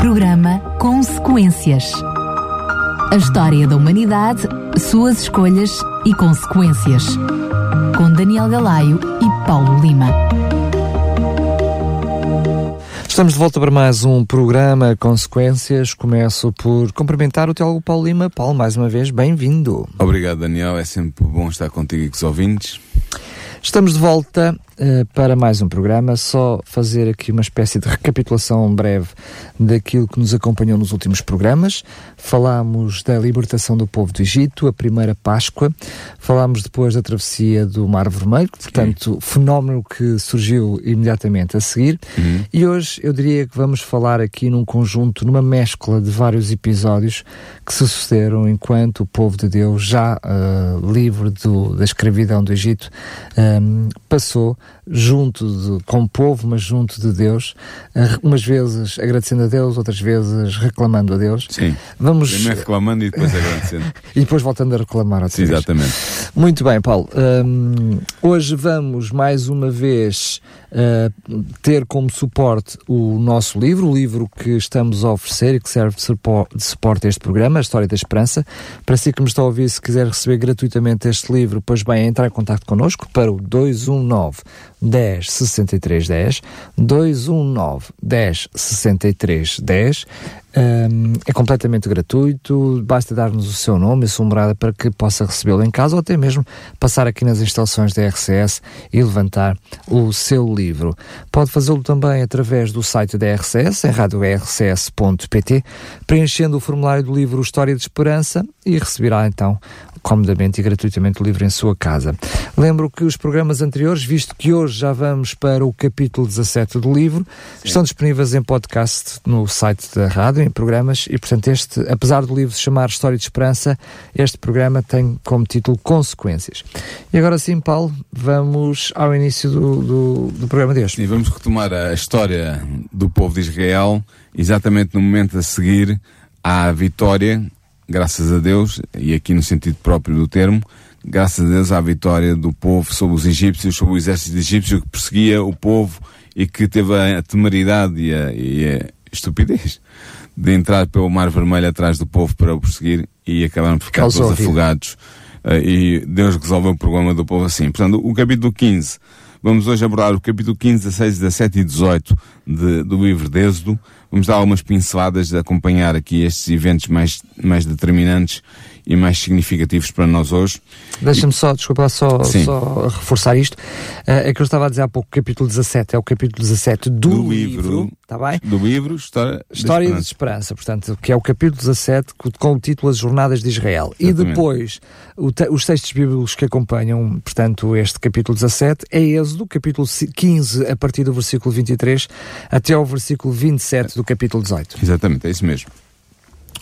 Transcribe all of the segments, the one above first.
Programa Consequências. A história da humanidade, suas escolhas e consequências. Com Daniel Galaio e Paulo Lima. Estamos de volta para mais um programa Consequências. Começo por cumprimentar o teólogo Paulo Lima. Paulo, mais uma vez, bem-vindo. Obrigado, Daniel. É sempre bom estar contigo e com os ouvintes. Estamos de volta uh, para mais um programa. Só fazer aqui uma espécie de recapitulação breve daquilo que nos acompanhou nos últimos programas. Falámos da libertação do povo do Egito, a primeira Páscoa. Falámos depois da travessia do Mar Vermelho, portanto, Sim. fenómeno que surgiu imediatamente a seguir. Uhum. E hoje eu diria que vamos falar aqui num conjunto, numa mescla de vários episódios que se sucederam enquanto o povo de Deus, já uh, livre do, da escravidão do Egito, um, passou junto de, com o povo, mas junto de Deus, umas vezes agradecendo a Deus, outras vezes reclamando a Deus. Sim. Vamos primeiro reclamando e depois agradecendo. e depois voltando a reclamar Sim. Exatamente. Muito bem, Paulo. Um, hoje vamos mais uma vez uh, ter como suporte o nosso livro, o livro que estamos a oferecer e que serve de, de suporte a este programa, A História da Esperança. Para si que me está a ouvir, se quiser receber gratuitamente este livro, pois bem, é entrar em contato connosco para o 219 10 63 10 219 10 63 10 um, é completamente gratuito, basta dar-nos o seu nome e sua morada para que possa recebê-lo em casa ou até mesmo passar aqui nas instalações da RCS e levantar o seu livro. Pode fazê-lo também através do site da RCS, em radiorcs.pt, preenchendo o formulário do livro História de Esperança e receberá então comodamente e gratuitamente livre em sua casa. Lembro que os programas anteriores, visto que hoje já vamos para o capítulo 17 do livro, Sim. estão disponíveis em podcast no site da rádio, em programas, e portanto este, apesar do livro se chamar História de Esperança, este programa tem como título Consequências. E agora sim, Paulo, vamos ao início do, do, do programa de hoje. Sim, vamos retomar a história do povo de Israel, exatamente no momento a seguir à vitória graças a Deus, e aqui no sentido próprio do termo, graças a Deus à vitória do povo sobre os egípcios, sobre o exército egípcio que perseguia o povo e que teve a temeridade e a, e a estupidez de entrar pelo Mar Vermelho atrás do povo para o perseguir e acabaram por ficar todos afogados. Uh, e Deus resolveu o problema do povo assim. Portanto, o capítulo 15, vamos hoje abordar o capítulo 15, 16, 17 e 18 de, do livro de Êxodo, Vamos dar algumas pinceladas de acompanhar aqui estes eventos mais, mais determinantes e mais significativos para nós hoje. Deixa-me só, desculpa, só, só reforçar isto. Uh, é que eu estava a dizer há pouco, o capítulo 17 é o capítulo 17 do, do livro, livro tá bem? Do livro História, História de, Esperança. de Esperança, portanto, que é o capítulo 17 com o título As Jornadas de Israel. Exatamente. E depois, te, os textos bíblicos que acompanham, portanto, este capítulo 17 é Êxodo, capítulo 15, a partir do versículo 23 até ao versículo 27 do capítulo 18. Exatamente, é isso mesmo.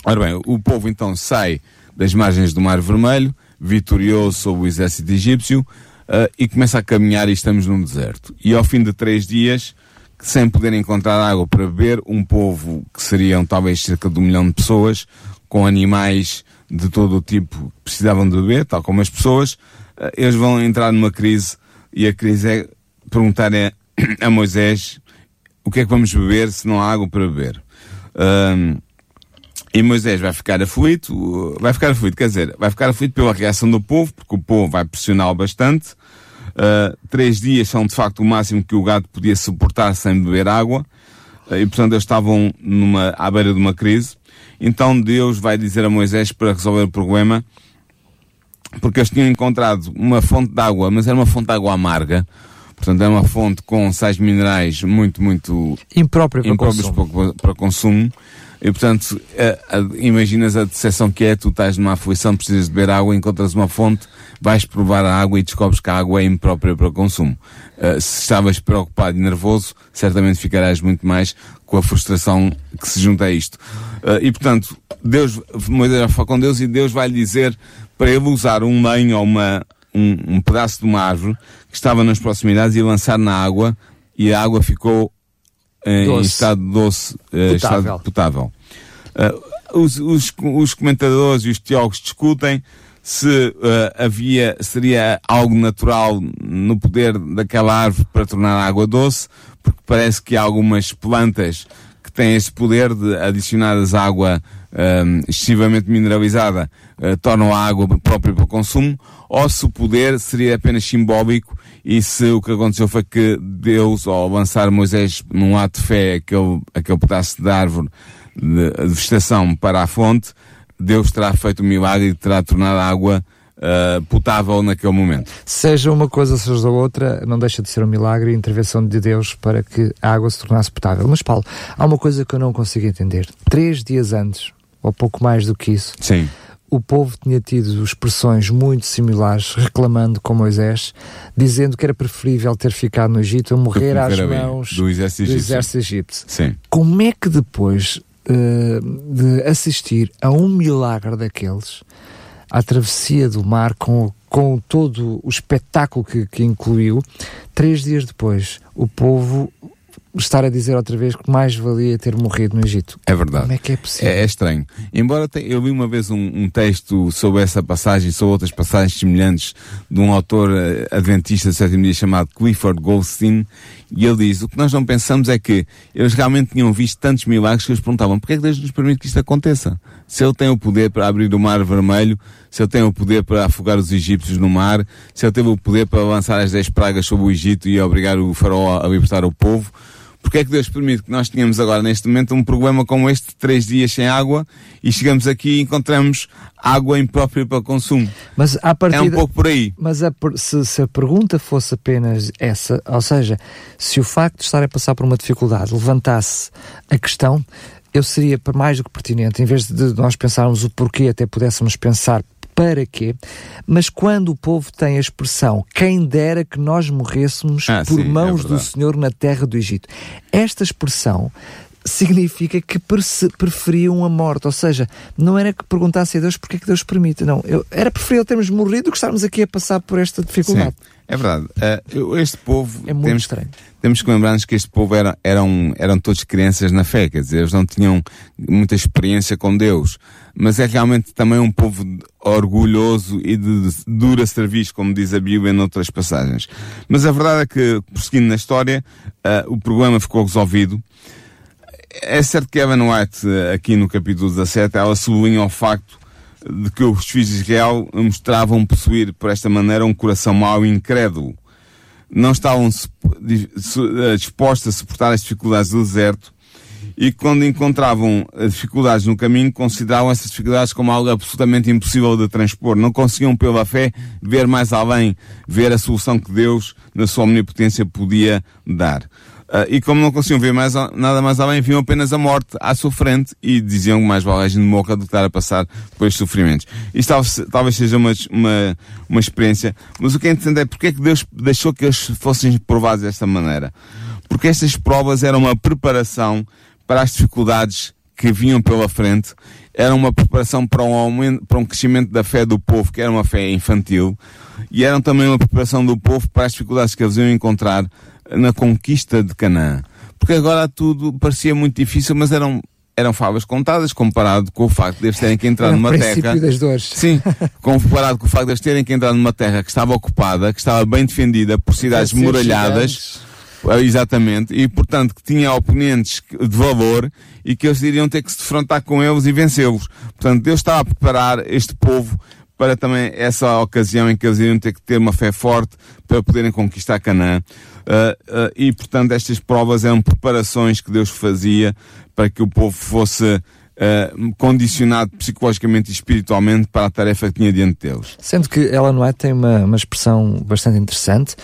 Ora bem, o povo então sai das margens do Mar Vermelho, vitorioso sobre o exército egípcio, uh, e começa a caminhar e estamos num deserto. E ao fim de três dias, sem poder encontrar água para beber, um povo que seriam talvez cerca de um milhão de pessoas, com animais de todo o tipo que precisavam de beber, tal como as pessoas, uh, eles vão entrar numa crise, e a crise é perguntar a Moisés o que é que vamos beber se não há água para beber. Uh, e Moisés vai ficar aflito, vai ficar aflito, quer dizer, vai ficar aflito pela reação do povo, porque o povo vai pressioná-lo bastante. Uh, três dias são de facto o máximo que o gado podia suportar sem beber água. Uh, e portanto eles estavam numa, à beira de uma crise. Então Deus vai dizer a Moisés para resolver o problema, porque eles tinham encontrado uma fonte de água, mas era uma fonte de água amarga. Portanto, é uma fonte com sais minerais muito, muito imprópria para, impróprios consumo. Para, para consumo. E portanto, a, a, imaginas a decepção que é, tu estás numa aflição, precisas de beber água, encontras uma fonte, vais provar a água e descobres que a água é imprópria para consumo. Uh, se estavas preocupado e nervoso, certamente ficarás muito mais com a frustração que se junta a isto. Uh, e portanto, Deus, Moisés vai falar com Deus e Deus vai lhe dizer para ele usar um lenho ou uma, um, um pedaço de uma árvore que estava nas proximidades e lançar na água e a água ficou em estado doce, uh, estado potável. Uh, os, os, os, comentadores e os teólogos discutem se uh, havia, seria algo natural no poder daquela árvore para tornar a água doce, porque parece que há algumas plantas que tem esse poder de adicionadas água um, excessivamente mineralizada uh, tornam a água própria para o consumo, ou se o poder seria apenas simbólico e se o que aconteceu foi que Deus, ao lançar Moisés num ato de fé aquele, aquele pedaço de árvore de, de vegetação para a fonte, Deus terá feito um milagre e terá tornado a água uh, potável naquele momento. Seja uma coisa, seja outra, não deixa de ser um milagre e intervenção de Deus para que a água se tornasse potável. Mas, Paulo, há uma coisa que eu não consigo entender. Três dias antes, ou pouco mais do que isso, Sim. O povo tinha tido expressões muito similares, reclamando com Moisés, dizendo que era preferível ter ficado no Egito a morrer às mãos do exército do egípcio. exército egípcio. Sim. Como é que depois uh, de assistir a um milagre daqueles, à travessia do mar, com, com todo o espetáculo que, que incluiu, três dias depois, o povo estar a dizer outra vez que mais valia ter morrido no Egito. É verdade. Como é que é possível? É, é estranho. Embora te, eu li uma vez um, um, texto sobre essa passagem, sobre outras passagens semelhantes, de um autor uh, adventista do sétimo dia chamado Clifford Goldstein, e ele diz, o que nós não pensamos é que eles realmente tinham visto tantos milagres que eles perguntavam, porquê é que Deus nos permite que isto aconteça? Se Ele tem o poder para abrir o mar vermelho, se Ele tem o poder para afogar os egípcios no mar, se Ele teve o poder para lançar as dez pragas sobre o Egito e obrigar o faraó a libertar o povo, porque é que Deus permite que nós tenhamos agora, neste momento, um problema como este, três dias sem água, e chegamos aqui e encontramos água imprópria para consumo? Mas a partida, é um pouco por aí. Mas a, se, se, a pergunta fosse apenas essa, ou seja, se o facto de estar a passar por uma dificuldade levantasse a questão, eu seria mais do que pertinente, em vez de nós pensarmos o porquê, até pudéssemos pensar para quê? Mas quando o povo tem a expressão quem dera que nós morrêssemos ah, por sim, mãos é do Senhor na terra do Egito. Esta expressão significa que preferiam a morte, ou seja, não era que perguntasse a Deus porque é que Deus permite, não, eu, era preferível termos morrido do que estarmos aqui a passar por esta dificuldade. Sim, é verdade. Uh, este povo é muito temos, estranho. Temos que lembrar-nos que este povo era, eram, eram todos crianças na fé, quer dizer, eles não tinham muita experiência com Deus, mas é realmente também um povo orgulhoso e de, de dura serviço, como diz a Bíblia em outras passagens. Mas a verdade é que, prosseguindo na história, uh, o problema ficou resolvido. É certo que Evan White, aqui no capítulo 17, ela sublinha o facto de que os filhos de Israel mostravam possuir, por esta maneira, um coração mau e incrédulo. Não estavam dispostos a suportar as dificuldades do deserto e quando encontravam dificuldades no caminho, consideravam essas dificuldades como algo absolutamente impossível de transpor. Não conseguiam, pela fé, ver mais além, ver a solução que Deus, na sua omnipotência, podia dar. Uh, e como não conseguiam ver mais, nada mais além, viam apenas a morte à sua frente e diziam que mais vale a gente morra do que estar a passar por estes sofrimentos. Isto talvez, talvez seja uma, uma, uma experiência, mas o que é interessante é porque é que Deus deixou que eles fossem provados desta maneira. Porque estas provas eram uma preparação para as dificuldades que vinham pela frente, era uma preparação para um, aumento, para um crescimento da fé do povo, que era uma fé infantil, e eram também uma preparação do povo para as dificuldades que eles iam encontrar na conquista de Canaã. Porque agora tudo parecia muito difícil, mas eram eram favas contadas comparado com o facto de eles terem que entrar numa terra. das dores. Sim, comparado com o facto de eles terem que entrar numa terra que estava ocupada, que estava bem defendida por cidades muralhadas. Ah, Exatamente, e portanto que tinha oponentes de valor e que eles iriam ter que se defrontar com eles e vencê-los. Portanto, Deus estava a preparar este povo para também essa ocasião em que eles iriam ter que ter uma fé forte para poderem conquistar Canaã. Uh, uh, e, portanto, estas provas eram preparações que Deus fazia para que o povo fosse uh, condicionado psicologicamente e espiritualmente para a tarefa que tinha diante deles. Sendo que ela não é tem uma, uma expressão bastante interessante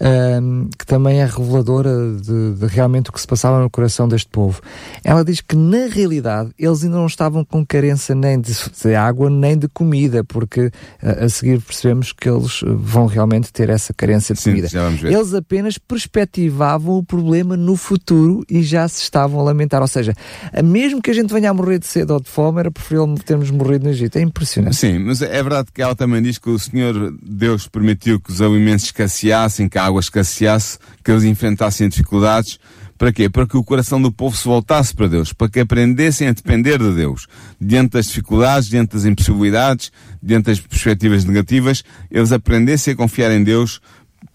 um, que também é reveladora de, de, realmente o que se passava no coração deste povo. Ela diz que na realidade eles ainda não estavam com carência nem de, de água nem de comida, porque a, a seguir percebemos que eles vão realmente ter essa carência de Sim, comida. Eles apenas perspectivavam o problema no futuro e já se estavam a lamentar. Ou seja, mesmo que a gente venha a morrer de sede ou de fome, era preferível termos morrido no Egito. É impressionante. Sim, mas é verdade que ela também diz que o Senhor Deus permitiu que os alimentos escasseassem, que a água escasseasse, que eles enfrentassem dificuldades. Para quê? Para que o coração do povo se voltasse para Deus, para que aprendessem a depender de Deus. Diante das dificuldades, diante das impossibilidades, diante das perspectivas negativas, eles aprendessem a confiar em Deus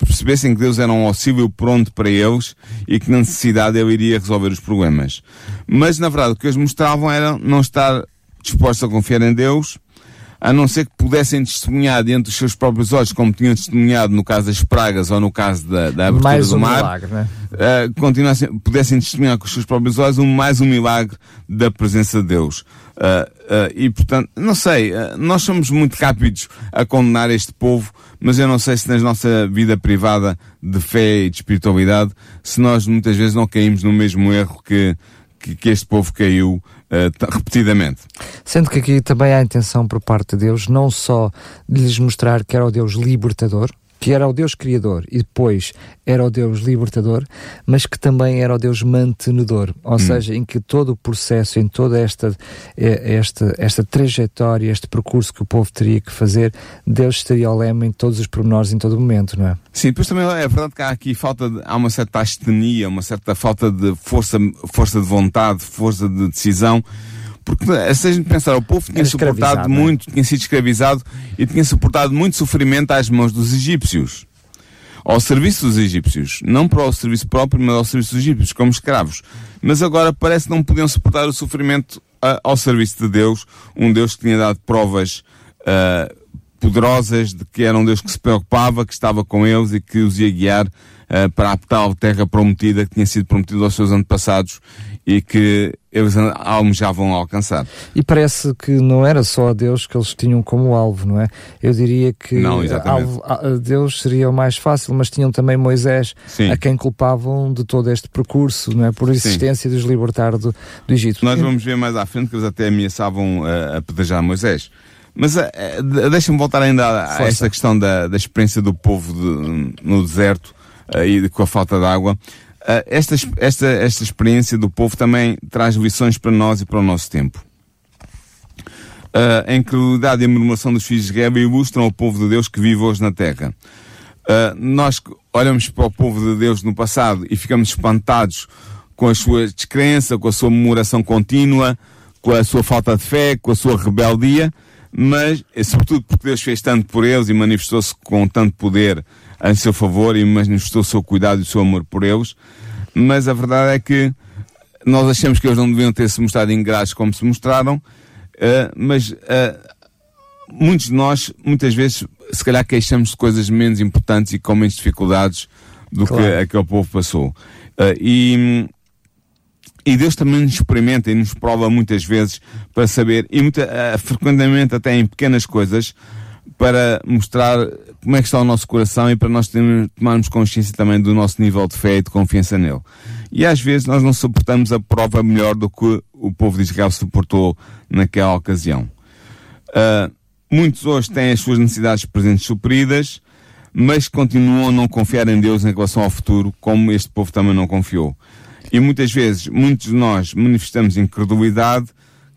percebessem que Deus era um auxílio pronto para eles e que na necessidade ele iria resolver os problemas. Mas, na verdade, o que eles mostravam era não estar dispostos a confiar em Deus, a não ser que pudessem testemunhar diante dos seus próprios olhos, como tinham testemunhado no caso das pragas ou no caso da, da abertura mais do um mar, milagre, né? uh, pudessem testemunhar com os seus próprios olhos um, mais um milagre da presença de Deus. Uh, e portanto, não sei, uh, nós somos muito rápidos a condenar este povo, mas eu não sei se na nossa vida privada de fé e de espiritualidade, se nós muitas vezes não caímos no mesmo erro que, que, que este povo caiu repetidamente. Sendo que aqui também há intenção por parte de Deus não só de lhes mostrar que era o Deus libertador, que era o Deus criador e depois era o Deus libertador, mas que também era o Deus mantenedor, ou seja, em que todo o processo, em toda esta, eh, esta, esta trajetória, este percurso que o povo teria que fazer, Deus estaria ao leme em todos os pormenores, em todo o momento, não é? Sim, depois também é verdade que há aqui falta de, há uma certa astenia, uma certa falta de força, força de vontade, força de decisão, porque se a gente pensar, o povo tinha Era suportado é? muito, tinha sido escravizado e tinha suportado muito sofrimento às mãos dos egípcios. Ao serviço dos egípcios. Não para o serviço próprio, mas ao serviço dos egípcios, como escravos. Mas agora parece que não podiam suportar o sofrimento ah, ao serviço de Deus, um Deus que tinha dado provas ah, poderosas de que era um Deus que se preocupava, que estava com eles e que os ia guiar ah, para a tal terra prometida que tinha sido prometida aos seus antepassados e que eles almejavam alcançar. E parece que não era só a Deus que eles tinham como alvo, não é? Eu diria que Não, exatamente. alvo- a- Deus seria o mais fácil, mas tinham também Moisés, Sim. a quem culpavam de todo este percurso, não é? Por existência de os libertar do, do Egito. Nós vamos ver mais à frente que eles até ameaçavam uh, apedrejar Moisés. Mas uh, deixa-me voltar ainda a, a esta questão da, da experiência do povo de- no deserto e com a falta de água. Uh, esta, esta, esta experiência do povo também traz lições para nós e para o nosso tempo. Uh, a incredulidade e a murmuração dos filhos de guerra ilustram o povo de Deus que vive hoje na terra. Uh, nós olhamos para o povo de Deus no passado e ficamos espantados com a sua descrença, com a sua murmuração contínua, com a sua falta de fé, com a sua rebeldia, mas, eh, sobretudo porque Deus fez tanto por eles e manifestou-se com tanto poder em seu favor e manifestou o seu cuidado e o seu amor por eles, mas a verdade é que nós achamos que eles não deviam ter se mostrado ingratos como se mostraram, eh, mas eh, muitos de nós, muitas vezes, se calhar queixamos de coisas menos importantes e com menos dificuldades do Claro. que aquele povo passou. Eh, e, e Deus também nos experimenta e nos prova muitas vezes para saber, e muita, frequentemente até em pequenas coisas, para mostrar como é que está o nosso coração e para nós tomarmos consciência também do nosso nível de fé e de confiança nele. E às vezes nós não suportamos a prova melhor do que o povo de Israel suportou naquela ocasião. Uh, muitos hoje têm as suas necessidades presentes supridas, mas continuam a não confiar em Deus em relação ao futuro, como este povo também não confiou. E muitas vezes, muitos de nós manifestamos incredulidade,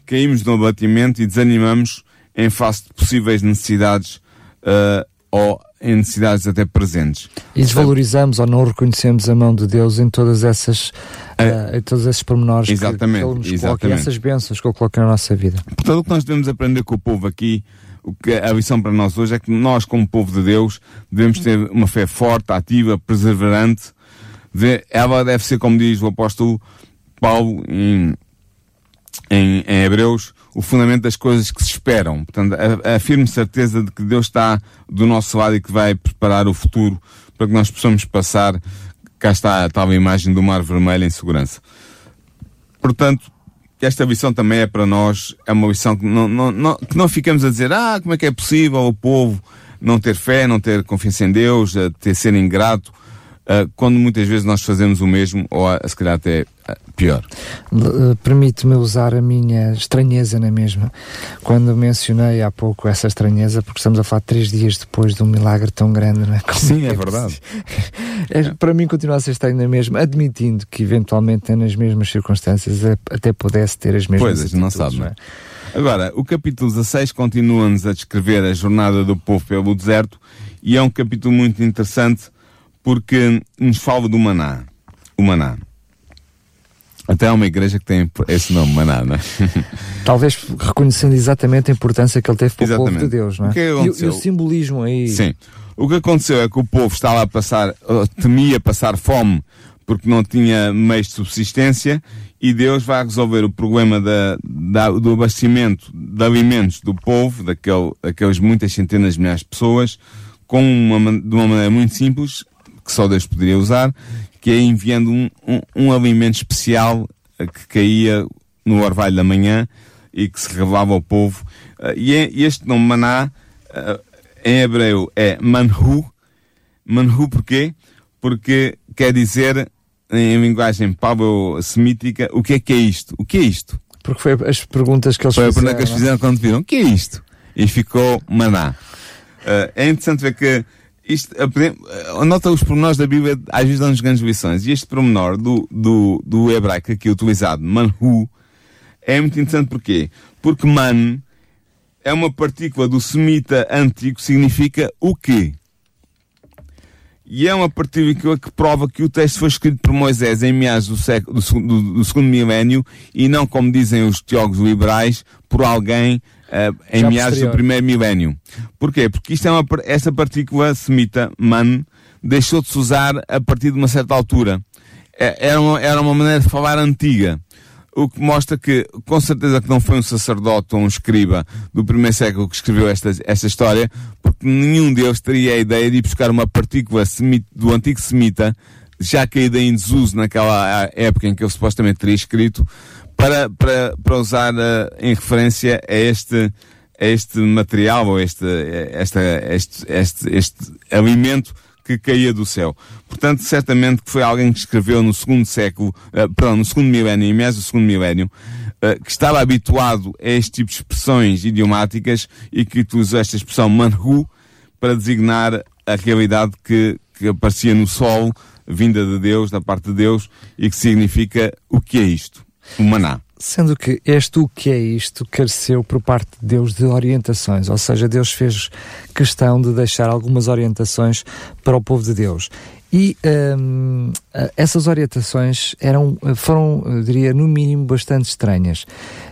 caímos no abatimento e desanimamos em face de possíveis necessidades uh, ou em necessidades até presentes. E desvalorizamos ou não reconhecemos a mão de Deus em todas essas, ah, em todos esses pormenores que- Exatamente, que Ele nos coloca, exatamente. essas bênçãos que Ele coloca na nossa vida. Portanto, o que nós devemos aprender com o povo aqui, o que a lição para nós hoje é que nós, como povo de Deus, devemos ter uma fé forte, ativa, perseverante. De- Ela deve ser, como diz o apóstolo Paulo em, em, em Hebreus, o fundamento das coisas que se esperam. Portanto, a, a firme certeza de que Deus está do nosso lado e que vai preparar o futuro para que nós possamos passar. Cá está a tal imagem do mar vermelho em segurança. Portanto, esta lição também é para nós, é uma lição que não, não, não, que não ficamos a dizer, ah, como é que é possível o povo não ter fé, não ter confiança em Deus, ter ser ingrato, ah, quando muitas vezes nós fazemos o mesmo, ou se calhar até ah, pior. L- Permite-me usar a minha estranheza na mesma. Quando mencionei há pouco essa estranheza, porque estamos a falar três dias depois de um milagre tão grande, não é? Como Sim, é que verdade. É, para mim continua a ser estranho na mesma, admitindo que eventualmente nas mesmas circunstâncias a- até pudesse ter as mesmas gente não sabe, não é? Agora, o capítulo 16 continua-nos a descrever a jornada do povo pelo deserto e é um capítulo muito interessante porque nos fala do maná. O maná. Até há uma igreja que tem esse nome, maná, não é? Talvez reconhecendo exatamente a importância que ele teve para o povo Exatamente. de Deus, não é? O que é que e, o- e simbolismo aí. Sim. O que aconteceu é que o povo estava a passar, temia passar fome porque não tinha meios de subsistência e Deus vai resolver o problema da, da, do abastecimento de alimentos do povo, daquele, daquelas muitas centenas de milhares de pessoas, com uma, de uma maneira muito simples, que só Deus poderia usar, que é enviando um, um, um alimento especial que caía no orvalho da manhã e que se revelava ao povo. Uh, e, é, este nome maná, uh, em hebreu, é manhu. Manhu porquê? Porque quer dizer, em linguagem pablo-semítica, o que é que é isto? O que é isto? Porque foi as perguntas que eles foi fizeram. Foi a pergunta que eles fizeram quando viram, o que é isto? E ficou maná. É interessante ver que isto, nota os pormenores da Bíblia, às vezes dão-nos grandes lições. E este pormenor do, do, do hebraico aqui utilizado, manhu, é muito interessante porquê? Porque man é uma partícula do semita antigo, significa o quê? E é uma partícula que prova que o texto foi escrito por Moisés em meados do, século, do, do, do segundo milénio e não, como dizem os teólogos liberais, por alguém uh, em meados do primeiro milénio. Porquê? Porque isto é uma, esta partícula semita, man, deixou de se usar a partir de uma certa altura. É, era uma, era uma maneira de falar antiga o que mostra que, com certeza que não foi um sacerdote ou um escriba do primeiro século que escreveu esta, esta história, porque nenhum deles teria a ideia de ir buscar uma partícula do antigo semita, já caída em desuso naquela época em que ele supostamente teria escrito, para, para, para usar uh, em referência a este, a este material ou este, esta, este, este, este alimento que caía do céu. Portanto, certamente que foi alguém que escreveu no segundo século, uh, perdão, no segundo milénio, em do segundo milénio, uh, que estava habituado a este tipo de expressões idiomáticas e que utilizou esta expressão manhu para designar a realidade que, que aparecia no sol, vinda de Deus, da parte de Deus, e que significa o que é isto? O maná. Sendo que este o que é isto careceu por parte de Deus de orientações, ou seja, Deus fez questão de deixar algumas orientações para o povo de Deus. E hum, essas orientações eram, foram, diria, no mínimo bastante estranhas.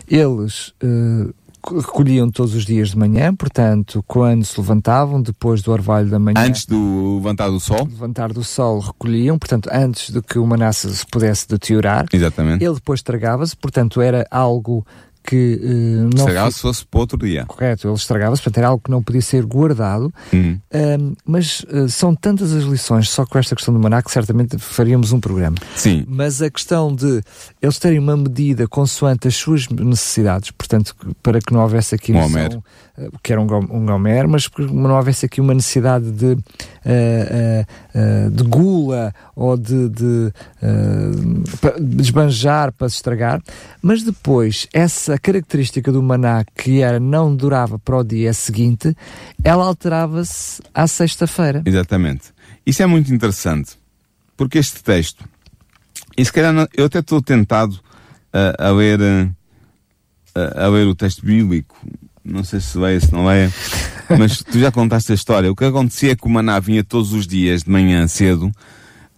Eles uh, recolhiam todos os dias de manhã, portanto, quando se levantavam, depois do orvalho da manhã. Antes do levantar do sol? Levantar do sol recolhiam, portanto, antes de que o se pudesse deteriorar. Exatamente. Ele depois tragava-se, portanto, era algo que uh, não estragava-se se fosse para outro dia. Correto, ele estragava-se, portanto era algo que não podia ser guardado. Uhum. Uh, mas uh, são tantas as lições só com esta questão do maná que certamente faríamos um programa. Sim. Mas a questão de eles terem uma medida consoante as suas necessidades, portanto, para que não houvesse aqui um noção, eh, que era um, um gomer, mas que não houvesse aqui uma necessidade de, de gula ou de, de, de esbanjar para se estragar, mas depois essa essa característica do maná, que era não durava para o dia seguinte, ela alterava-se à sexta-feira. Exatamente. Isso é muito interessante, porque este texto, e se calhar eu até estou tentado a, a ler a, a, ler o texto bíblico, não sei se leia, se não leia, mas tu já contaste a história. O que acontecia é que o maná vinha todos os dias de manhã cedo,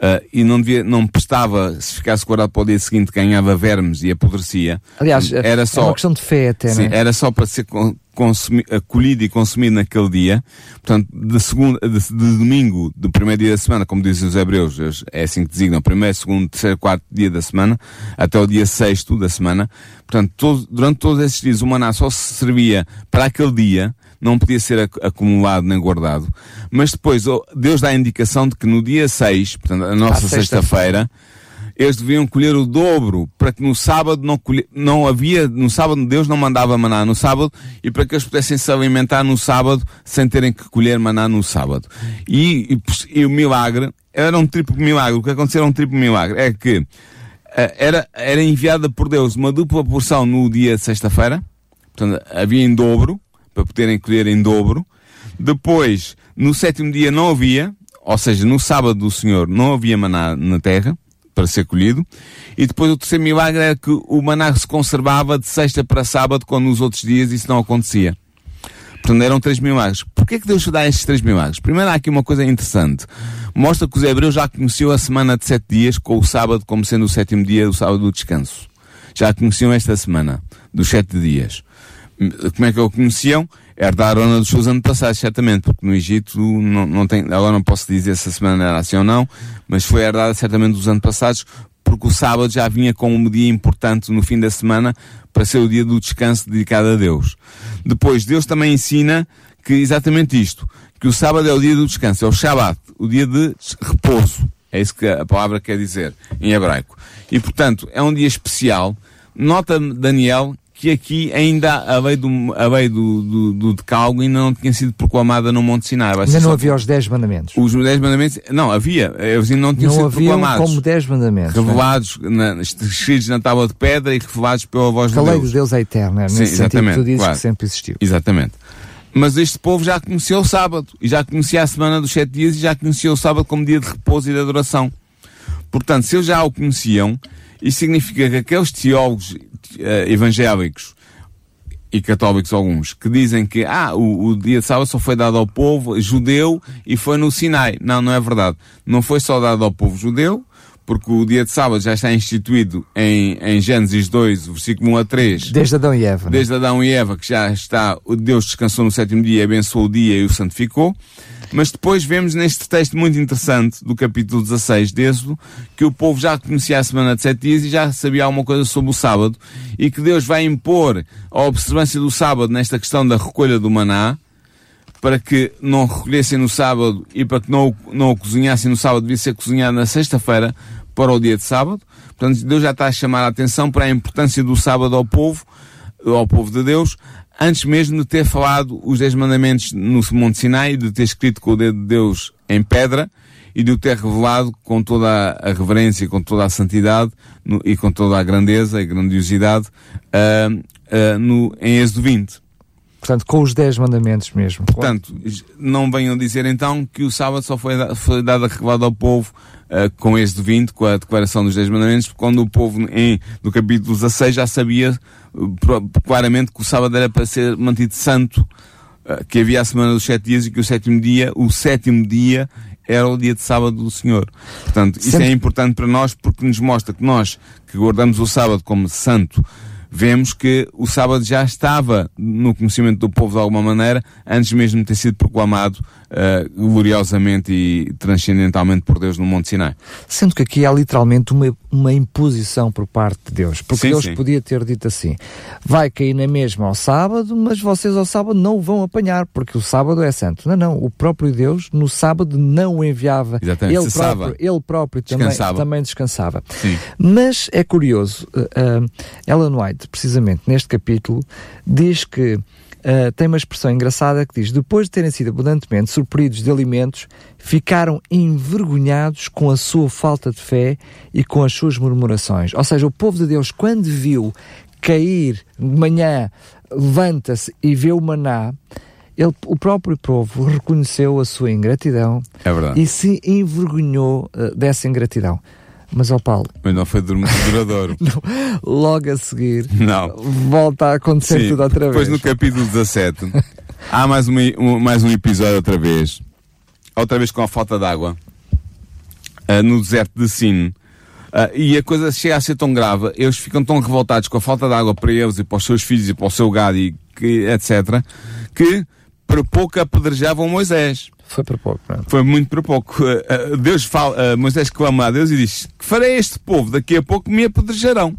Uh, e não, devia, não prestava, se ficasse guardado para o dia seguinte, ganhava vermes e apodrecia. Aliás, era só, é uma questão de fé até, sim, é? era só para ser consumi, colhido e consumido naquele dia. Portanto, de, segunda, de, de, domingo, do primeiro dia da semana, como dizem os hebreus, é assim que designam, primeiro, segundo, terceiro, quarto dia da semana, até o dia sexto da semana. Portanto, todo, durante todos esses dias o maná só se servia para aquele dia, não podia ser acumulado nem guardado. Mas depois Deus dá a indicação de que no dia 6, portanto, a nossa sexta-feira, eles deviam colher o dobro para que no sábado não, colher, não havia, no sábado Deus não mandava maná no sábado e para que eles pudessem se alimentar no sábado sem terem que colher maná no sábado. E, e, e o milagre era um triplo milagre. O que aconteceu era um triplo milagre. É que eh, era, era enviada por Deus uma dupla porção no dia de sexta-feira, portanto havia em dobro, para poderem colher em dobro. Depois, no sétimo dia não havia, ou seja, no sábado do Senhor não havia maná na terra para ser colhido. E depois o terceiro milagre era que o maná se conservava de sexta para sábado, quando nos outros dias isso não acontecia. Portanto, eram três milagres. Porquê que Deus dá estes três milagres? Primeiro, há aqui uma coisa interessante. Mostra que os hebreus já conheciam a semana de sete dias, com o sábado como sendo o sétimo dia, o sábado do descanso. Já conheciam esta semana, dos sete dias como é que o conheciam? herdaram dos seus antepassados, certamente, porque no Egito não, não tem, agora não posso dizer se a semana era assim ou não, mas foi herdada certamente dos antepassados, porque o sábado já vinha como um dia importante no fim da semana para ser o dia do descanso dedicado a Deus. Depois, Deus também ensina que exatamente isto, que o sábado é o dia do descanso, é o Shabbat, o dia de repouso. É isso que a palavra quer dizer em hebraico. E portanto, é um dia especial. Nota Daniel que aqui ainda a lei do, a lei do, do, do decalgo ainda não tinha sido proclamada no Monte Sinai. Ainda não havia os 10 mandamentos. Os 10 mandamentos, não, havia, eles ainda não tinham não sido proclamados. como 10 mandamentos. É? Revelados, na, escritos na tábua de pedra e revelados pela voz de Deus. A lei de Deus é eterna, Sim, nesse sentido tu dizes claro. que sempre existiu. Exatamente. Mas este povo já conhecia o sábado, e já conhecia a semana dos sete dias, e já conhecia o sábado como dia de repouso e de adoração. Portanto, se eles já o conheciam, isso significa que aqueles teólogos uh, evangélicos e católicos alguns, que dizem que ah, o, o, dia de sábado só foi dado ao povo judeu e foi no Sinai. Não, não é verdade. Não foi só dado ao povo judeu, porque o dia de sábado já está instituído em, em Gênesis 2, versículo 1 a 3. Desde Adão e Eva. Né? Desde Adão e Eva, que já está, Deus descansou no sétimo dia, abençoou o dia e o santificou. Mas depois vemos neste texto muito interessante do capítulo 16 de Êxodo que o povo já conhecia a semana de sete dias e já sabia alguma coisa sobre o sábado e que Deus vai impor a observância do sábado nesta questão da recolha do maná para que não recolhessem no sábado e para que não, não o cozinhassem no sábado, devia ser cozinhado na sexta-feira para o dia de sábado. Portanto, Deus já está a chamar a atenção para a importância do sábado ao povo, ao povo de Deus, antes mesmo de ter falado os Dez Mandamentos no Monte Sinai, de ter escrito com o dedo de Deus em pedra e de o ter revelado com toda a reverência, com toda a santidade no, e com toda a grandeza e grandiosidade uh, uh, no, em Êxodo 20. Portanto, com os 10 mandamentos mesmo. Portanto, não venham dizer então que o sábado só foi, foi dado a revelado ao povo uh, com esse de 20, com a declaração dos 10 mandamentos, quando o povo em, no capítulo 16 já sabia uh, claramente que o sábado era para ser mantido santo, uh, que havia a semana dos sete dias e que o sétimo dia, o sétimo dia era o dia de sábado do Senhor. Portanto, isso Sempre. é importante para nós porque nos mostra que nós, que guardamos o sábado como santo, vemos que o sábado já estava no conhecimento do povo de alguma maneira, antes mesmo de ter sido proclamado uh, gloriosamente e transcendentalmente por Deus no Monte Sinai. Sendo que aqui há literalmente uma, uma imposição por parte de Deus, porque sim, Deus sim. podia ter dito assim: vai cair na mesma ao sábado, mas vocês ao sábado não o vão apanhar, porque o sábado é santo. Não, não, o próprio Deus no sábado não o enviava. Exatamente. Ele, próprio, ele próprio também descansava. Também descansava. Mas é curioso, uh, uh, Ellen White precisamente neste capítulo, diz que uh, tem uma expressão engraçada que diz: depois de terem sido abundantemente surpridos de alimentos, ficaram envergonhados com a sua falta de fé e com as suas murmurações. Ou seja, o povo de Deus, quando viu cair de manhã, levanta-se e vê o maná. Ele, o próprio povo reconheceu a sua ingratidão é e se envergonhou uh, dessa ingratidão. Mas, ó Paulo. Mas não foi duradouro. não, logo a seguir. Não. Volta a acontecer Sim, tudo outra vez. Depois no capítulo 17. há mais, uma, um, mais um episódio outra vez. Outra vez com a falta de água. Uh, no deserto de Sin. Uh, e a coisa chega a ser tão grave, eles ficam tão revoltados com a falta de água para eles e para os seus filhos e para o seu gado e que, etc., que por pouco apedrejavam Moisés. Foi por pouco. Pronto. Foi muito por pouco. Eh, eh, Deus fala, eh, Moisés clama a Deus e diz: Que farei este povo? Daqui a pouco me apedrejarão.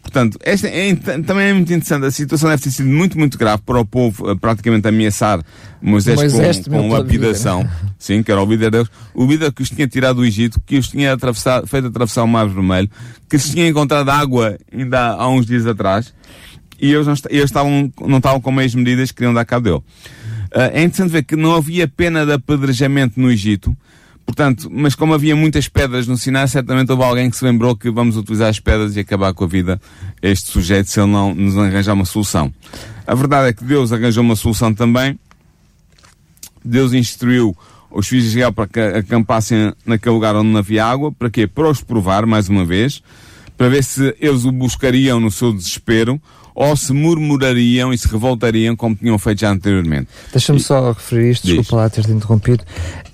Portanto, esta é, também é muito interessante. A situação deve ter sido muito, muito grave para o povo praticamente ameaçar Moisés, Moisés com, com lapidação. Vida, né? Sim, que era o líder de Deus. O líder que os tinha tirado do Egito, que os tinha atravessado, feito atravessar o Mar Vermelho, que se tinha encontrado água ainda há uns dias atrás, e eles não, eles estavam, não estavam com meias medidas que queriam dar cabo dele. Uh, é interessante ver que não havia pena de apedrejamento no Egito, portanto, mas como havia muitas pedras no Sinai, certamente houve alguém que se lembrou que vamos utilizar as pedras e acabar com a vida este sujeito se ele não nos arranjar uma solução. A verdade é que Deus arranjou uma solução também. Deus instruiu os filhos de Israel para que acampassem naquele lugar onde não havia água. Para quê? Para os provar, mais uma vez, para ver se eles o buscariam no seu desespero ou se murmurariam e se revoltariam como tinham feito já anteriormente. Deixa-me só referir isto, Diz. desculpa lá ter-te interrompido,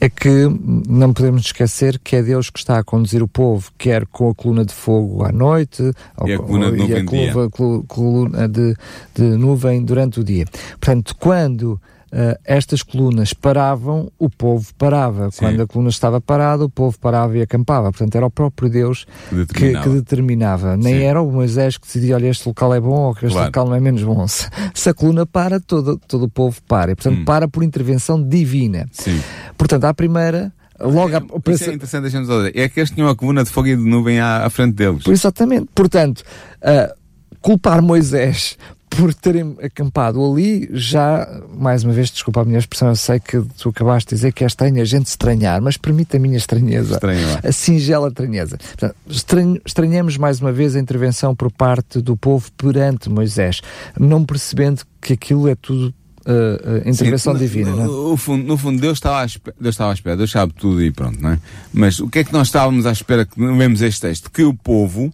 é que não podemos esquecer que é Deus que está a conduzir o povo, quer com a coluna de fogo à noite, E a com- coluna de e a nuvem de dia. coluna- colu- coluna de, de nuvem durante o dia. Portanto, quando ah, estas colunas paravam, o povo parava. Sim. Quando a coluna estava parada, o povo parava e acampava. Portanto, era o próprio Deus Que que, determinava. que determinava. Nem Sim. era o Moisés que decidia, olha, este local é bom ou que este Claro. local não é menos bom. Se, se a coluna para, todo, todo o povo para. E, portanto, Hum. para por intervenção divina. Sim. Portanto, à primeira, logo à, isso é interessante, deixa-nos dizer. É que eles tinham a coluna de fogo e de nuvem à, à frente deles. Por exatamente. Portanto, ah, culpar Moisés por terem acampado ali, já, mais uma vez, desculpa a minha expressão, eu sei que tu acabaste de dizer que é estranho a gente estranhar, mas permite a minha estranheza. Estranho lá. A singela estranheza. Portanto, estranho- estranhamos mais uma vez a intervenção por parte do povo perante Moisés, não percebendo que aquilo é tudo ah, ah, intervenção Sim, divina. No, não é? no fundo, no fundo, Deus estava, à espera, Deus estava à espera, Deus sabe tudo e pronto, não é? Mas o que é que nós estávamos à espera que não vemos este texto? Que o povo,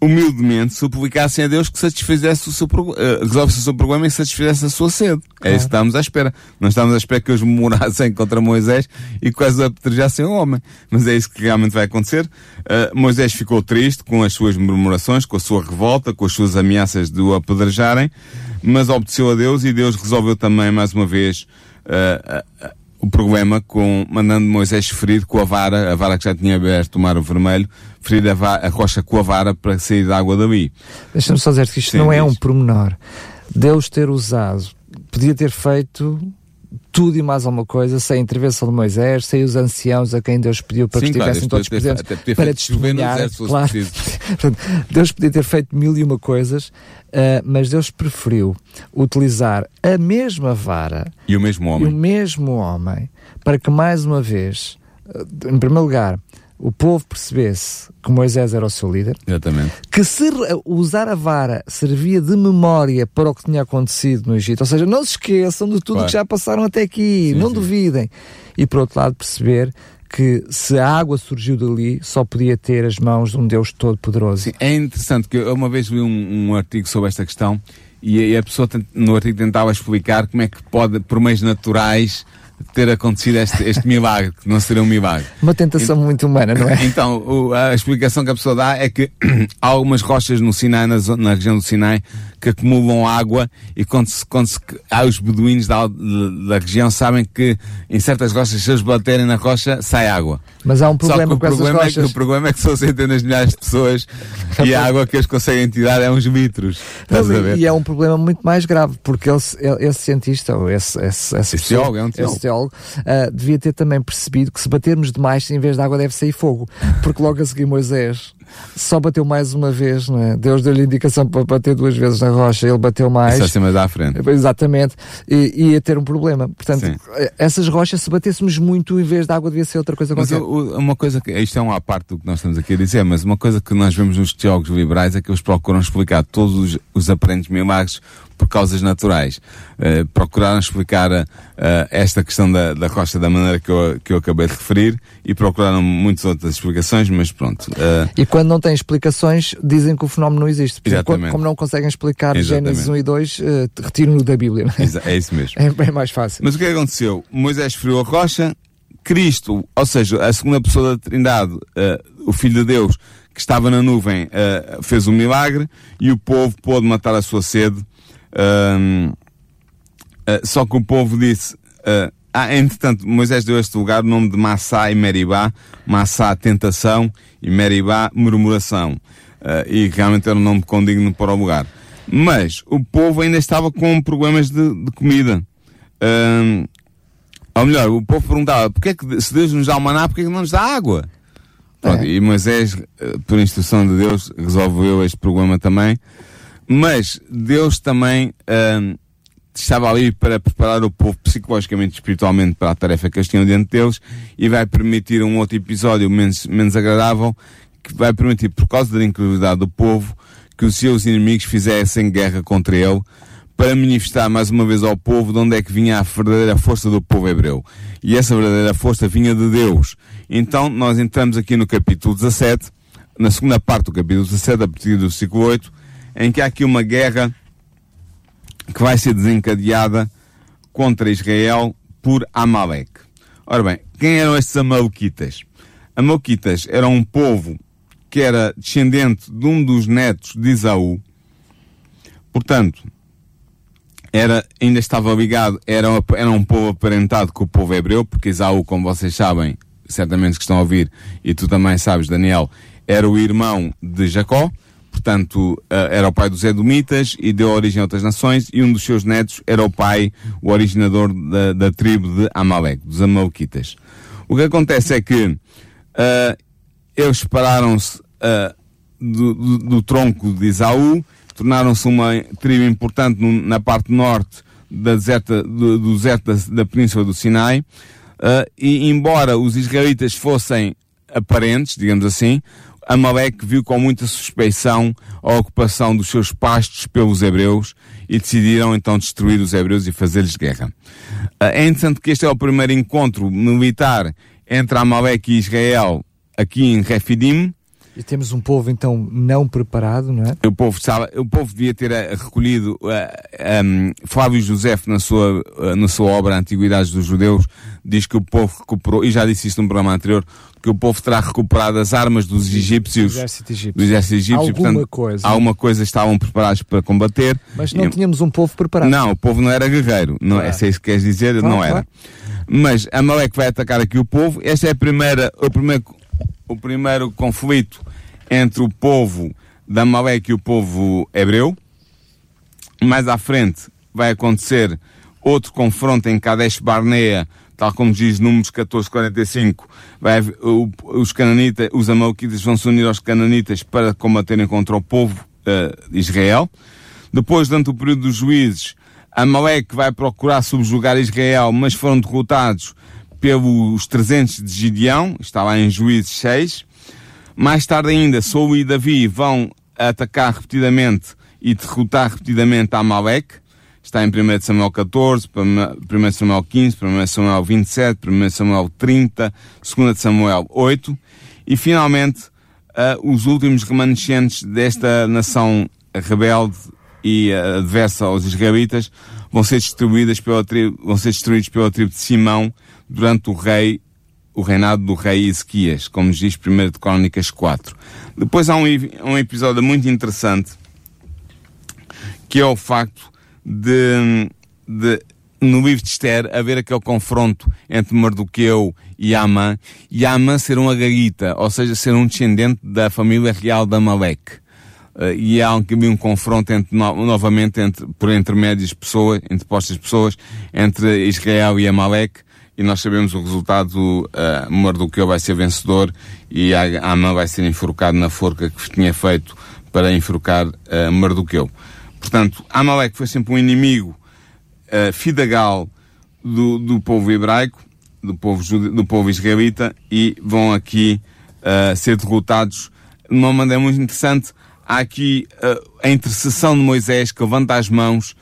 humildemente, suplicassem a Deus que satisfizesse o seu, eh, resolvesse o seu problema e satisfizesse a sua sede. É isso que estávamos à espera. Não estávamos à espera que eles morassem contra Moisés e quase apedrejassem o homem. Mas é isso que realmente vai acontecer. Eh, Moisés ficou triste com as suas murmurações, com a sua revolta, com as suas ameaças de o apedrejarem, mas obedeceu a Deus e Deus resolveu também, mais uma vez, eh, o problema com, mandando Moisés ferir com a vara, a vara que já tinha aberto o mar vermelho, ferir a, va- a rocha com a vara para sair da água dali. Deixa-me só dizer que isto Sim, não é diz. um pormenor. Deus ter usado, podia ter feito tudo e mais alguma coisa, sem a intervenção de Moisés, sem os anciãos a quem Deus pediu para Sim, que claro, estivessem Deus todos ter- presentes para testemunhar. claro. Deus podia ter feito mil e uma coisas, ah, mas Deus preferiu utilizar a mesma vara E o mesmo e o homem. mesmo homem para que mais uma vez, ah, em primeiro lugar, o povo percebesse que Moisés era o seu líder, Exatamente. que se usar a vara servia de memória para o que tinha acontecido no Egito. Ou seja, não se esqueçam de tudo Claro. que já passaram até aqui, Sim, não sim. duvidem. E por outro lado, perceber que se a água surgiu dali, só podia ter as mãos de um Deus todo-poderoso. É interessante que eu uma vez li um, um artigo sobre esta questão e, e a pessoa no artigo tentava explicar como é que pode, por meios naturais, ter acontecido este, este milagre, que não seria um milagre. Uma tentação muito humana, não é? Então, o- a explicação que a pessoa dá é que há algumas rochas no Sinai, na, na região do Sinai, que acumulam água e quando se, quando se, há os beduínos da, da região sabem que em certas rochas, se eles baterem na rocha, sai água. Mas há um Só que problema o com essas problema, é que, rochas. o problema é que são centenas de milhares de pessoas e a água que eles conseguem tirar é uns litros. Estás ver? e é um problema muito mais grave, porque esse, esse cientista, ou esse, esse, Esse pessoa, teólogo, é um teólogo. Esse teólogo, ah, devia ter também percebido que se batermos demais, em vez de água deve sair fogo. Porque logo a seguir Moisés só bateu mais uma vez, não é? Deus deu-lhe indicação para bater duas vezes na rocha, ele bateu mais. Isso acima da frente. Exatamente, e ia ter um problema. Portanto, Sim. essas rochas, se batêssemos muito, em vez de água, devia ser outra coisa Mas qualquer. o- uma coisa que, isto é uma parte do que nós estamos aqui a dizer, mas uma coisa que nós vemos nos teólogos liberais é que eles procuram explicar todos os, os aparentes milagres por causas naturais. Eh, procuraram explicar eh, esta questão da, da rocha da maneira que eu, que eu acabei de referir e procuraram muitas outras explicações, mas pronto. E quando não têm explicações, dizem que o fenómeno não existe. Por exemplo, Exatamente. quando- como não conseguem explicar Exatamente. Gênesis 1 e 2, eh, retiram-no da Bíblia. é? é isso mesmo. É bem mais fácil. Mas o que é que aconteceu? Moisés feriu a rocha, Cristo, ou seja, a segunda pessoa da Trindade, eh, o Filho de Deus, que estava na nuvem, eh, fez um milagre e o povo pôde matar a sua sede. Eh, só que o povo disse, ah, entretanto, Moisés deu a este lugar o nome de Massá e Meribá, Massá, tentação, e Meribá, murmuração. Eh, e realmente era um nome condigno para o lugar. Mas o povo ainda estava com problemas de, de comida. Ahm, ou melhor, o povo perguntava, porque é que se Deus nos dá o maná, porque é que não nos dá água? Pronto, É. E Moisés, eh, por instrução de Deus, resolveu este problema também. Mas Deus também ahm, estava ali para preparar o povo psicologicamente e espiritualmente para a tarefa que eles tinham diante deles e vai permitir um outro episódio menos, menos agradável que vai permitir, por causa da incredulidade do povo, que os seus inimigos fizessem guerra contra ele para manifestar mais uma vez ao povo de onde é que vinha a verdadeira força do povo hebreu. E essa verdadeira força vinha de Deus. Então nós entramos aqui no capítulo 17, na segunda parte do capítulo 17, a partir do versículo 8, em que há aqui uma guerra que vai ser desencadeada contra Israel por Amalek. Ora bem, quem eram estes Amalequitas? Amalequitas eram um povo que era descendente de um dos netos de Isaú. Portanto, era, ainda estava ligado, era, era um povo aparentado com o povo hebreu, porque Isaú, como vocês sabem, certamente que estão a ouvir, e tu também sabes, Daniel, era o irmão de Jacó, portanto, eh, era o pai dos Edomitas e deu origem a outras nações, e um dos seus netos era o pai, o originador da, da tribo de Amalek, dos Amalequitas. O que acontece é que uh, eles separaram-se uh, do, do, do, tronco de Isaú, tornaram-se uma tribo importante no, na parte norte da deserta, do, do deserto da, da península do Sinai, uh, e embora os israelitas fossem aparentes, digamos assim, Amalek viu com muita suspeição a ocupação dos seus pastos pelos hebreus e decidiram então destruir os hebreus e fazer-lhes guerra. Uh, é interessante que este é o primeiro encontro militar entre Amalek e Israel aqui em Refidim, e temos um povo então não preparado, não é? O povo, sabe, o povo devia ter uh, recolhido uh, eh, um, Flávio José na sua, uh, na sua obra Antiguidades dos Judeus, diz que o povo recuperou, e já disse isto num programa anterior, que o povo terá recuperado as armas dos egípcios, do exército egípcio. Do exército egípcio alguma portanto, coisa. Alguma coisa estavam preparados para combater. Mas não e, tínhamos um povo preparado. Não, o povo não era guerreiro. Não, claro. é isso que queres dizer, claro, não era. Claro. Mas Amalek vai atacar aqui o povo. Este é a primeira, o primeiro, o primeiro conflito entre o povo da Amalek e o povo hebreu. Mais à frente vai acontecer outro confronto em Kadesh Barnea, tal como diz Números 1445, vai, o, os cananitas, os amalequitas vão se unir aos cananitas para combaterem contra o povo uh, de Israel. Depois, durante o período dos juízes, Amalek vai procurar subjugar Israel, mas foram derrotados pelos 300 de Gideão, está lá em Juízes 6. Mais tarde ainda, Saul e Davi vão atacar repetidamente e derrotar repetidamente Amalek. Está em 1 Samuel 14, 1 Samuel 15, 1 Samuel 27, 1 Samuel 30, 2 Samuel 8. E finalmente, uh, os últimos remanescentes desta nação rebelde e uh, adversa aos israelitas vão ser pela tribo, vão ser destruídos pela tribo de Simão durante o rei o reinado do rei Ezequias, como diz 1 de Crónicas 4. Depois há um, um episódio muito interessante, que é o facto de, de no livro de Esther haver aquele confronto entre Mardoqueu e Amã, e Amã ser um agarita, ou seja, ser um descendente da família real da Amalek. Uh, e há um, um confronto entre, no, novamente entre, por intermédios pessoas, entre postas pessoas, entre Israel e Amalek, e nós sabemos o resultado, uh, Mardoqueu vai ser vencedor e Amã vai ser enforcado na forca que tinha feito para enforcar uh, Mardoqueu. Portanto, Amalek foi sempre um inimigo uh, fidagal do, do povo hebraico, do povo, do povo israelita, e vão aqui uh, ser derrotados de uma maneira muito interessante. Há aqui uh, a intercessão de Moisés que levanta as mãos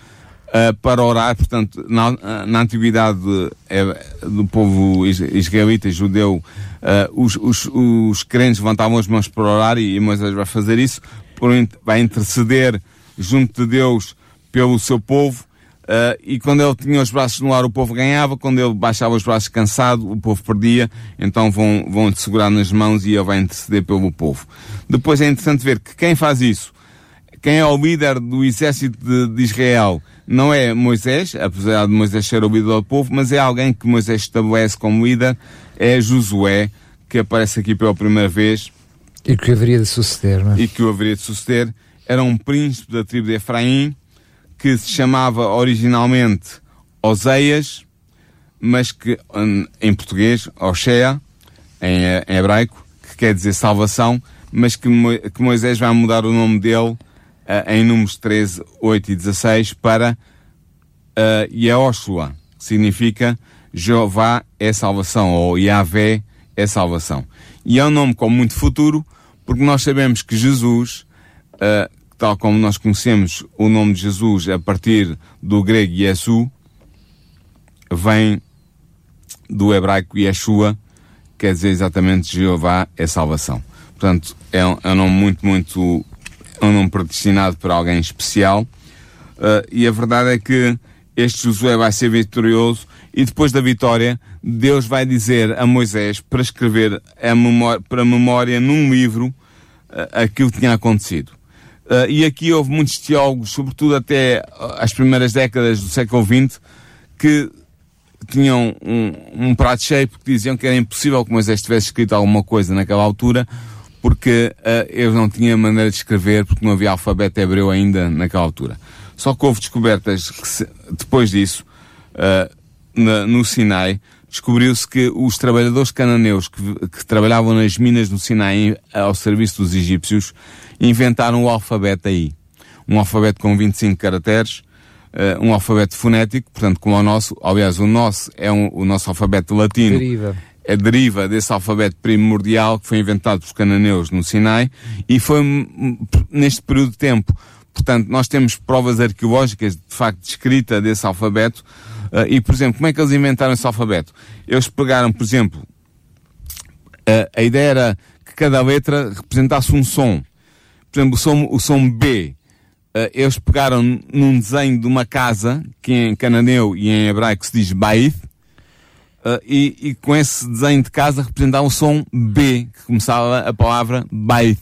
uh, para orar, portanto, na, na antiguidade é, do povo israelita, judeu, uh, os, os, os crentes levantavam as mãos para orar e, Moisés vai fazer isso, por, vai interceder junto de Deus pelo seu povo, Uh, e quando ele tinha os braços no ar, o povo ganhava. Quando ele baixava os braços cansado, o povo perdia. Então vão, vão segurar nas mãos e ele vai interceder pelo povo. Depois é interessante ver que quem faz isso, quem é o líder do exército de, de Israel, não é Moisés, apesar de Moisés ser o líder do povo, mas é alguém que Moisés estabelece como líder, é Josué, que aparece aqui pela primeira vez. E que haveria de suceder, não é? E que o haveria de suceder. Era um príncipe da tribo de Efraim, que se chamava originalmente Oseias, mas que em português, Oshea, em, em hebraico, que quer dizer salvação, mas que, Moisés vai mudar o nome dele em números 13, 8 e 16 para uh, Yehoshua, que significa Jeová é salvação, ou Yahvé é salvação. E é um nome com muito futuro, porque nós sabemos que Jesus, uh, tal como nós conhecemos o nome de Jesus a partir do grego Yesu, vem do hebraico Yeshua, quer dizer exatamente Jeová é salvação. Portanto, é um, é um nome muito, muito. Um nome predestinado para alguém especial. Uh, e a verdade é que este Josué vai ser vitorioso e depois da vitória, Deus vai dizer a Moisés para escrever a memória, para a memória num livro uh, aquilo que tinha acontecido. Uh, e aqui houve muitos teólogos, sobretudo até as primeiras décadas do século XX, que tinham um, um prato cheio porque diziam que era impossível que Moisés tivesse escrito alguma coisa naquela altura, porque uh, eles não tinham maneira de escrever, porque não havia alfabeto hebreu ainda naquela altura. Só que houve descobertas que se, depois disso, uh, na, no Sinai, descobriu-se que os trabalhadores cananeus que, que, trabalhavam nas minas do Sinai ao serviço dos egípcios inventaram o alfabeto aí. Um alfabeto com 25 caracteres, uh, um alfabeto fonético, portanto, como o nosso, aliás, o nosso é um, o nosso alfabeto latino. Deriva. É deriva desse alfabeto primordial que foi inventado pelos cananeus no Sinai e foi neste período de tempo. Portanto, nós temos provas arqueológicas, de facto, de escrita desse alfabeto. Uh, e, por exemplo, como é que eles inventaram esse alfabeto? Eles pegaram, por exemplo, uh, a ideia era que cada letra representasse um som. Por exemplo, o som, o som B uh, eles pegaram num desenho de uma casa, que em cananeu e em hebraico se diz Baith, uh, e, e, com esse desenho de casa representava o som B, que começava a palavra Baith.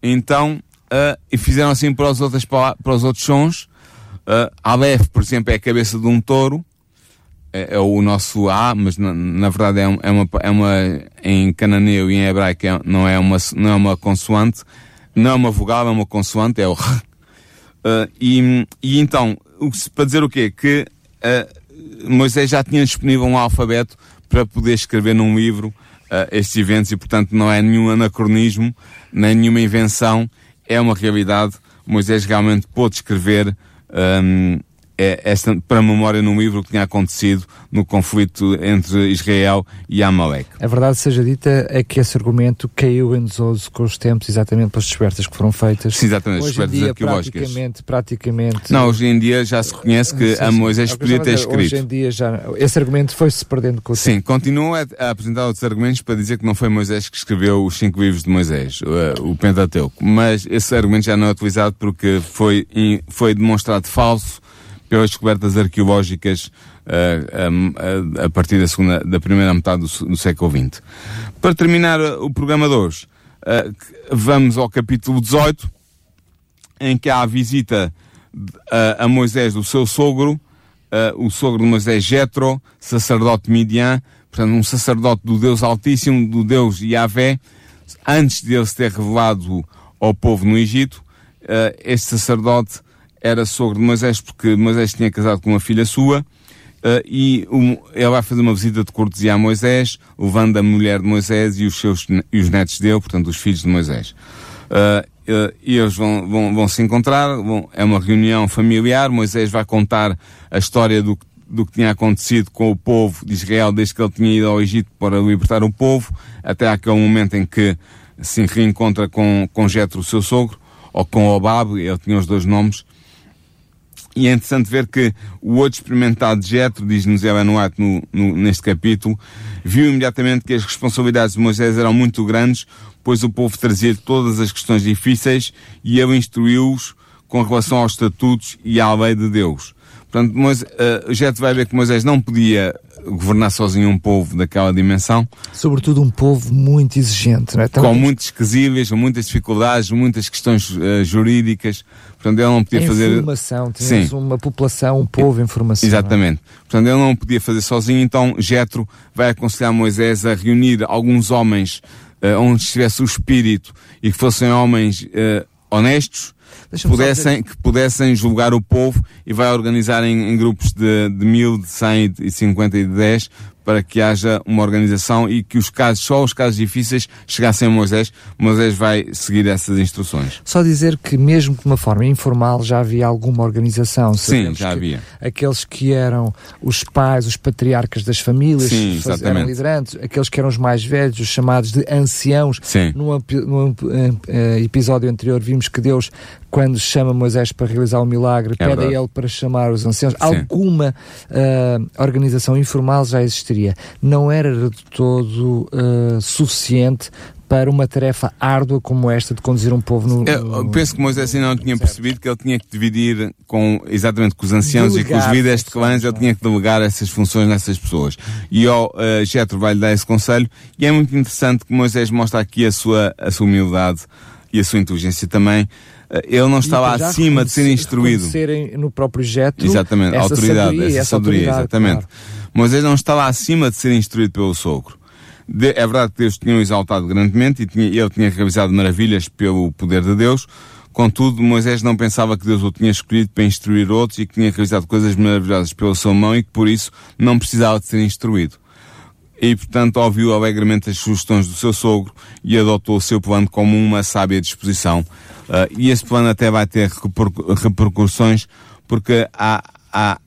Então, uh, e fizeram assim para os outros, para os outros sons. Uh, Aleph, por exemplo, é a cabeça de um touro, é, é o nosso A, mas na, na verdade é, é, uma, é uma, em cananeu e em hebraico é, não, é uma, não é uma consoante, não é uma vogal, é uma consoante, é o R. Uh, e, e, então, para dizer o quê? Que uh, Moisés já tinha disponível um alfabeto para poder escrever num livro uh, estes eventos e, portanto, não é nenhum anacronismo, nem nenhuma invenção, é uma realidade. Moisés realmente pôde escrever um, é esta, para memória num livro que tinha acontecido no conflito entre Israel e Amalek. A verdade seja dita é que esse argumento caiu em desuso com os tempos, exatamente pelas descobertas que foram feitas. Sim, exatamente, hoje descobertas dia, arqueológicas. Praticamente, praticamente... Não, hoje em dia já se reconhece que sim, a Moisés sim. podia ter escrito. Hoje em dia já... Esse argumento foi-se perdendo com o Sim, tempo. continua a, apresentar outros argumentos para dizer que não foi Moisés que escreveu os cinco livros de Moisés, o, o Pentateuco. Mas esse argumento já não é utilizado porque foi, foi demonstrado falso pelas descobertas arqueológicas uh, a, a, partir da, segunda, da primeira metade do, do século XX. Para terminar o programa de hoje, uh, vamos ao capítulo 18, em que há a visita a, a Moisés do seu sogro, o sogro de Moisés Jetro, sacerdote Midian, portanto um sacerdote do Deus Altíssimo, do Deus Yahvé, antes de ele se ter revelado ao povo no Egito, este sacerdote era sogro de Moisés porque Moisés tinha casado com uma filha sua uh, e um, ele vai fazer uma visita de cortesia a Moisés, levando a mulher de Moisés e os seus e os netos dele, portanto os filhos de Moisés. Uh, e eles vão, vão, vão se encontrar, vão, é uma reunião familiar, Moisés vai contar a história do, do que tinha acontecido com o povo de Israel desde que ele tinha ido ao Egito para libertar o povo, até aquele momento em que se reencontra com, com Jetro, o seu sogro, ou com Obab, ele tinha os dois nomes, e é interessante ver que o outro experimentado Jetro, diz-nos Ellen no, no, neste capítulo, viu imediatamente que as responsabilidades de Moisés eram muito grandes, pois o povo trazia todas as questões difíceis e ele instruiu-os com relação aos estatutos e à lei de Deus. Portanto, Moisés, uh, Jetro vai ver que Moisés não podia governar sozinho um povo daquela dimensão. Sobretudo um povo muito exigente, não é? Com muitos esquisíveis, muitas dificuldades, muitas questões uh, jurídicas. Portanto, ele não podia fazer. Informação, tínhamos Sim. uma população, um povo em formação. Exatamente. Portanto, ele não podia fazer sozinho, então Jetro vai aconselhar Moisés a reunir alguns homens uh, onde estivesse o espírito e que fossem homens uh, honestos, pudessem, que pudessem julgar o povo e vai organizar em, em grupos de, de mil, de cem e cinquenta e de dez para que haja uma organização e que os casos, só os casos difíceis chegassem a Moisés. Moisés vai seguir essas instruções. Só dizer que mesmo de uma forma informal já havia alguma organização. Sim, já havia. Aqueles que eram os pais, os patriarcas das famílias, Sim, faz, eram liderantes, aqueles que eram os mais velhos, os chamados de anciãos. Sim. Num, num uh, episódio anterior vimos que Deus quando chama Moisés para realizar o milagre, é pede a ele para chamar os anciãos. Sim. Alguma uh, organização informal já existiria. Não era de todo uh, suficiente para uma tarefa árdua como esta de conduzir um povo no. Eu penso que Moisés ainda não tinha certo. percebido que ele tinha que dividir com, exatamente com os anciãos delegar e com os líderes de clãs, ele tinha que delegar essas funções nessas pessoas. E ao uh, Jetro vai-lhe dar esse conselho, e é muito interessante que Moisés mostra aqui a sua, a sua humildade e a sua inteligência também. Eh, ele não estava acima de ser instruído. no próprio Jetro. Exatamente, a autoridade, essa, essa sabedoria, exatamente. Claro. Moisés não estava acima de ser instruído pelo sogro. De, é verdade que Deus tinha o exaltado grandemente e tinha, ele tinha realizado maravilhas pelo poder de Deus. Contudo, Moisés não pensava que Deus o tinha escolhido para instruir outros e que tinha realizado coisas maravilhosas pela sua mão e que por isso não precisava de ser instruído. E, portanto, ouviu alegremente as sugestões do seu sogro e adotou o seu plano como uma sábia disposição. Uh, e esse plano até vai ter repercussões porque há, há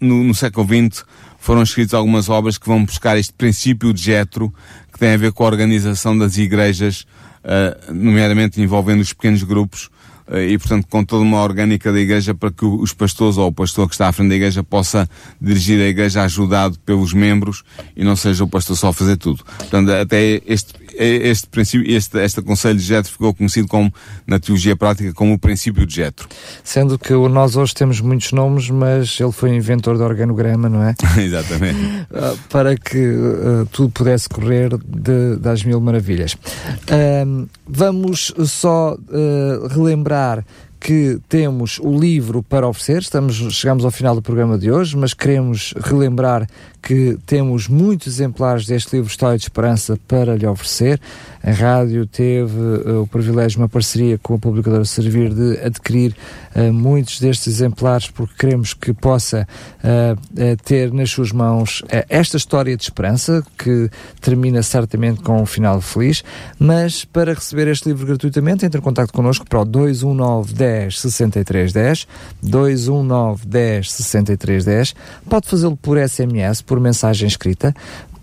no, no século XX foram escritas algumas obras que vão buscar este princípio de Jetro, que tem a ver com a organização das igrejas, uh, nomeadamente envolvendo os pequenos grupos, uh, e portanto com toda uma orgânica da igreja para que os pastores ou o pastor que está à frente da igreja possa dirigir a igreja ajudado pelos membros e não seja o pastor só a fazer tudo. Portanto, até este, este princípio, este, este conselho de Jetro ficou conhecido como, na teologia prática, como o princípio de Jetro. Sendo que nós hoje temos muitos nomes, mas ele foi inventor do organograma, não é? Exatamente. Ah, para que uh, tudo pudesse correr de, das mil maravilhas. Uh, vamos só uh, relembrar que temos o livro para oferecer, estamos, chegamos ao final do programa de hoje, mas queremos relembrar que temos muitos exemplares deste livro História de Esperança para lhe oferecer. A rádio teve uh, o privilégio uma parceria com a publicadora Servir de adquirir uh, muitos destes exemplares porque queremos que possa uh, ter nas suas mãos esta história de esperança que termina certamente com um final feliz, mas para receber este livro gratuitamente entre em contato connosco para o 219 10 63 10 219 10 63 10 pode fazê-lo por SMS, por por mensagem escrita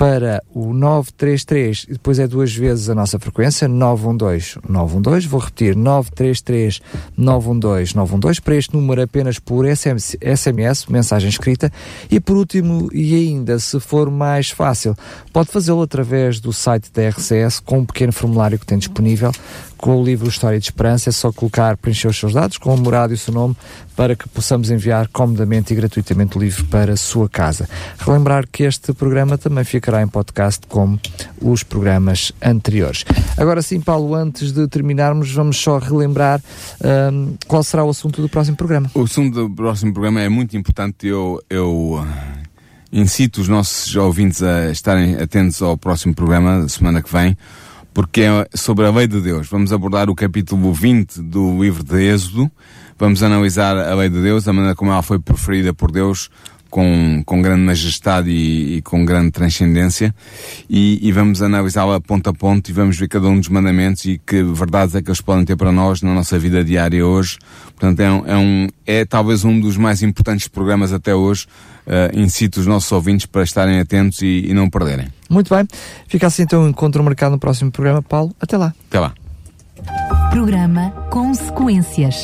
para o 933 e depois é duas vezes a nossa frequência 912 912, vou repetir 933 912 912 para este número apenas por SMS, SMS, mensagem escrita. E por último e ainda se for mais fácil pode fazê-lo através do site da RCS com um pequeno formulário que tem disponível com o livro História de Esperança, é só colocar, preencher os seus dados com a morada e o seu nome para que possamos enviar comodamente e gratuitamente o livro para a sua casa. Relembrar que este programa também ficará em podcast como os programas anteriores. Agora sim, Paulo, antes de terminarmos, vamos só relembrar um, qual será o assunto do próximo programa. O assunto do próximo programa é muito importante. Eu, eu incito os nossos ouvintes a estarem atentos ao próximo programa, semana que vem, porque é sobre a lei de Deus. Vamos abordar o capítulo 20 do livro de Êxodo. Vamos analisar a lei de Deus, a maneira como ela foi preferida por Deus, com, com grande majestade e, e com grande transcendência, e, e vamos analisá-la ponto a ponto e vamos ver cada um dos mandamentos e que verdades é que eles podem ter para nós na nossa vida diária hoje. Portanto, é, um, é, um, é talvez um dos mais importantes programas até hoje. Uh, incito os nossos ouvintes para estarem atentos e, e não perderem. Muito bem. Fica assim então o encontro marcado no próximo programa. Paulo, até lá. Até lá. Programa Consequências.